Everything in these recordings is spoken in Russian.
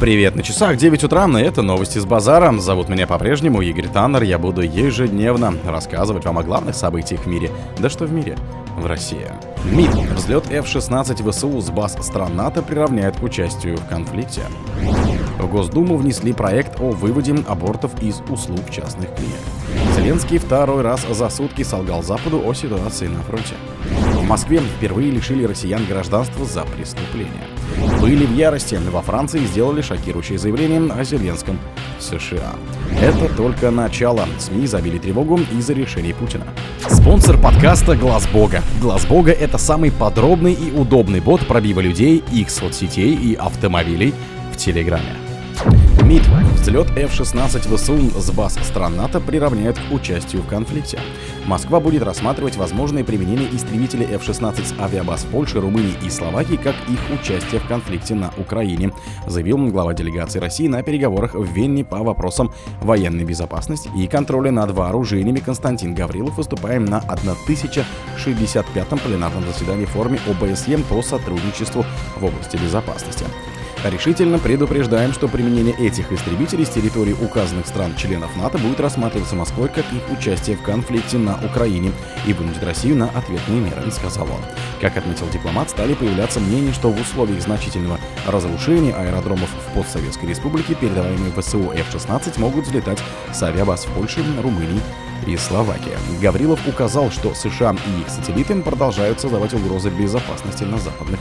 Привет, на часах 9 утра, и это новости с базара. Зовут меня по-прежнему Игорь Таннер. Я буду ежедневно рассказывать вам о главных событиях в мире. Да что в мире? В России. МИД. Взлет F-16 ВСУ с баз стран НАТО приравняет к участию в конфликте. В Госдуму внесли проект о выводе абортов из услуг частных клиник. Зеленский второй раз за сутки солгал Западу о ситуации на фронте. В Москве впервые лишили россиян гражданства за преступление. Были в ярости. Во Франции сделали шокирующее заявление о Зеленском США. Это только начало. СМИ забили тревогу из-за решений Путина. Спонсор подкаста Глаз Бога. Глаз Бога это самый подробный и удобный бот пробива людей, их соцсетей и автомобилей в Телеграме. МИД. Взлет F-16 ВСУ с баз стран НАТО приравняют к участию в конфликте. Москва будет рассматривать возможное применение истребителей F-16 с авиабаз Польши, Румынии и Словакии как их участие в конфликте на Украине, заявил глава делегации России на переговорах в Вене по вопросам военной безопасности и контроля над вооружениями Константин Гаврилов, выступая на 1065-м пленарном заседании в форме ОБСЕ по сотрудничеству в области безопасности. Решительно предупреждаем, что применение этих истребителей с территории указанных стран-членов НАТО будет рассматриваться Москвой как их участие в конфликте на Украине и вынудит Россию на ответные меры, сказал он. Как отметил дипломат, стали появляться мнения, что в условиях значительного разрушения аэродромов в постсоветской республике передаваемые ВСУ F-16 могут взлетать с авиабаз в Польше, Румынии и Словакии. Гаврилов указал, что США и их сателлиты продолжают создавать угрозы безопасности на западных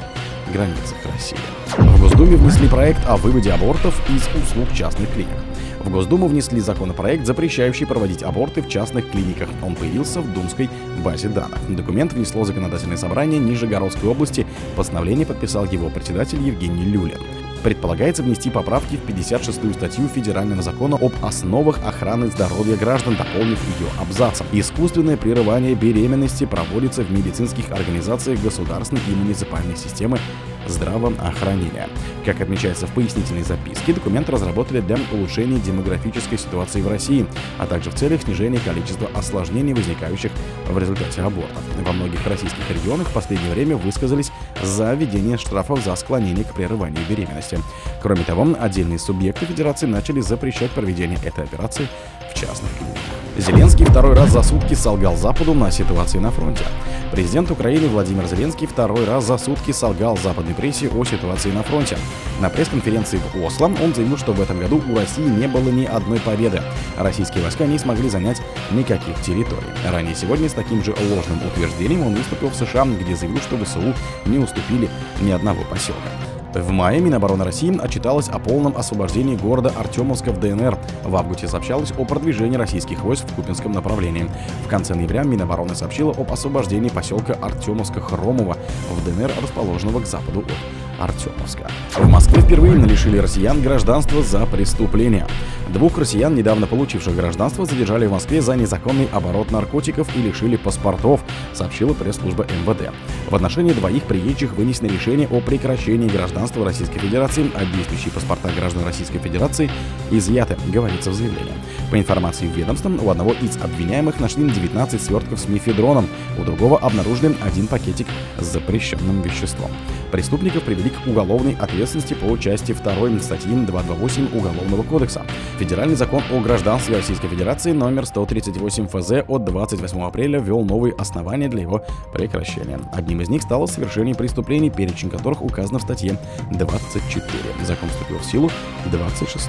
границах России. В Госдуме внесли проект о выводе абортов из услуг частных клиник. В Госдуму внесли законопроект, запрещающий проводить аборты в частных клиниках. Он появился в Думской базе данных. Документ внесло законодательное собрание Нижегородской области. Постановление подписал его председатель Евгений Люлин предполагается внести поправки в 56-ю статью Федерального закона об основах охраны здоровья граждан, дополнив ее абзацем. Искусственное прерывание беременности проводится в медицинских организациях государственной и муниципальной системы здравоохранения. Как отмечается в пояснительной записке, документ разработали для улучшения демографической ситуации в России, а также в целях снижения количества осложнений, возникающих в результате абортов. Во многих российских регионах в последнее время высказались за введение штрафов за склонение к прерыванию беременности. Кроме того, отдельные субъекты Федерации начали запрещать проведение этой операции в частных клиниках. Зеленский второй раз за сутки солгал Западу на ситуации на фронте. Президент Украины Владимир Зеленский второй раз за сутки солгал западной прессе о ситуации на фронте. На пресс-конференции в Осло он заявил, что в этом году у России не было ни одной победы. Российские войска не смогли занять никаких территорий. Ранее сегодня с таким же ложным утверждением он выступил в США, где заявил, что ВСУ не уступили ни одного поселка. В мае Минобороны России отчиталась о полном освобождении города Артемовска в ДНР. В августе сообщалось о продвижении российских войск в Купинском направлении. В конце ноября Минобороны сообщила об освобождении поселка Артемовска-Хромова в ДНР, расположенного к западу от Артемовска. В Москве впервые лишили россиян гражданства за преступления. Двух россиян, недавно получивших гражданство, задержали в Москве за незаконный оборот наркотиков и лишили паспортов, сообщила пресс-служба МВД. В отношении двоих приезжих вынесено решение о прекращении гражданства Российской Федерации, а действующие паспорта граждан Российской Федерации изъяты, говорится в заявлении. По информации ведомства, у одного из обвиняемых нашли 19 свертков с мифедроном, у другого обнаружили один пакетик с запрещенным веществом. Преступников привели к уголовной ответственности по части 2 статьи 228 Уголовного кодекса. Федеральный закон о гражданстве Российской Федерации номер 138 ФЗ от 28 апреля ввел новые основания для его прекращения. Одним из них стало совершение преступлений, перечень которых указан в статье 24. Закон вступил в силу 26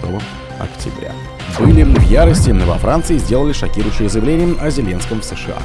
октября. Были в ярости во Франции сделали шокирующее заявление о Зеленском в США.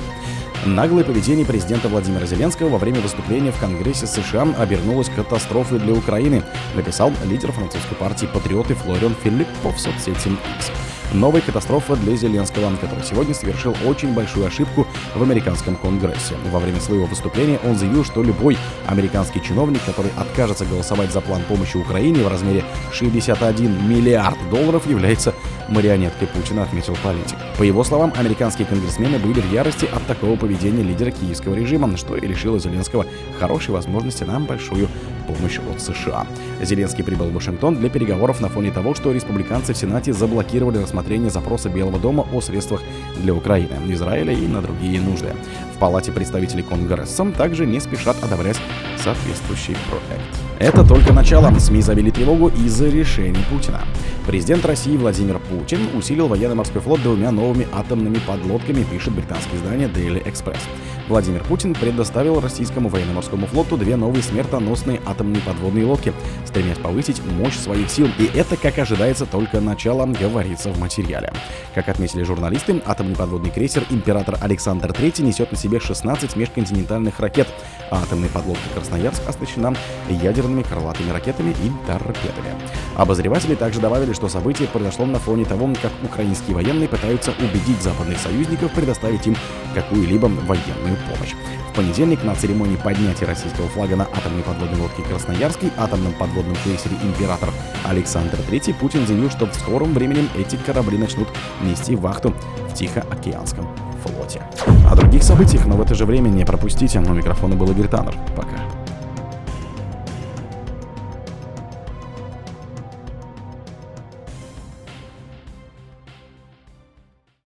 Наглое поведение президента Владимира Зеленского во время выступления в Конгрессе США обернулось катастрофой для Украины, написал лидер французской партии «Патриоты» Флориан Филиппо в соцсети X. Новая катастрофа для Зеленского, который сегодня совершил очень большую ошибку в американском Конгрессе. Во время своего выступления он заявил, что любой американский чиновник, который откажется голосовать за план помощи Украине в размере 61 миллиард долларов, является марионеткой Путина, отметил политик. По его словам, американские конгрессмены были в ярости от такого поведения лидера киевского режима, что и лишило Зеленского хорошей возможности на большую помощь от США. Зеленский прибыл в Вашингтон для переговоров на фоне того, что республиканцы в Сенате заблокировали рассмотрение запроса Белого дома о средствах для Украины, Израиля и на другие нужды. В Палате представителей Конгресса также не спешат одобрять соответствующий проект. Это только начало. СМИ завели тревогу из-за решений Путина. Президент России Владимир Путин усилил военно-морской флот двумя новыми атомными подлодками, пишет британское издание Daily Express. Владимир Путин предоставил российскому военно-морскому флоту две новые смертоносные атомные подводные лодки, стремясь повысить мощь своих сил. И это, как ожидается, только начало, говорится в материале. Как отметили журналисты, атомный подводный крейсер «Император Александр III» несет на себе 16 межконтинентальных ракет, а атомная подлодка «Красноярск» оснащена ядерными крылатыми ракетами и торпедами. Обозреватели также добавили, что событие произошло на фоне того, как украинские военные пытаются убедить западных союзников предоставить им какую-либо военную помощь. В понедельник на церемонии поднятия российского флага на атомной подводной лодке «Красноярский» атомном подводном крейсере «Император» Александр III Путин заявил, что в скором времени эти корабли начнут нести вахту в Тихоокеанском флоте. О других событиях, но в это же время не пропустите. Но микрофона был Игорь. Пока.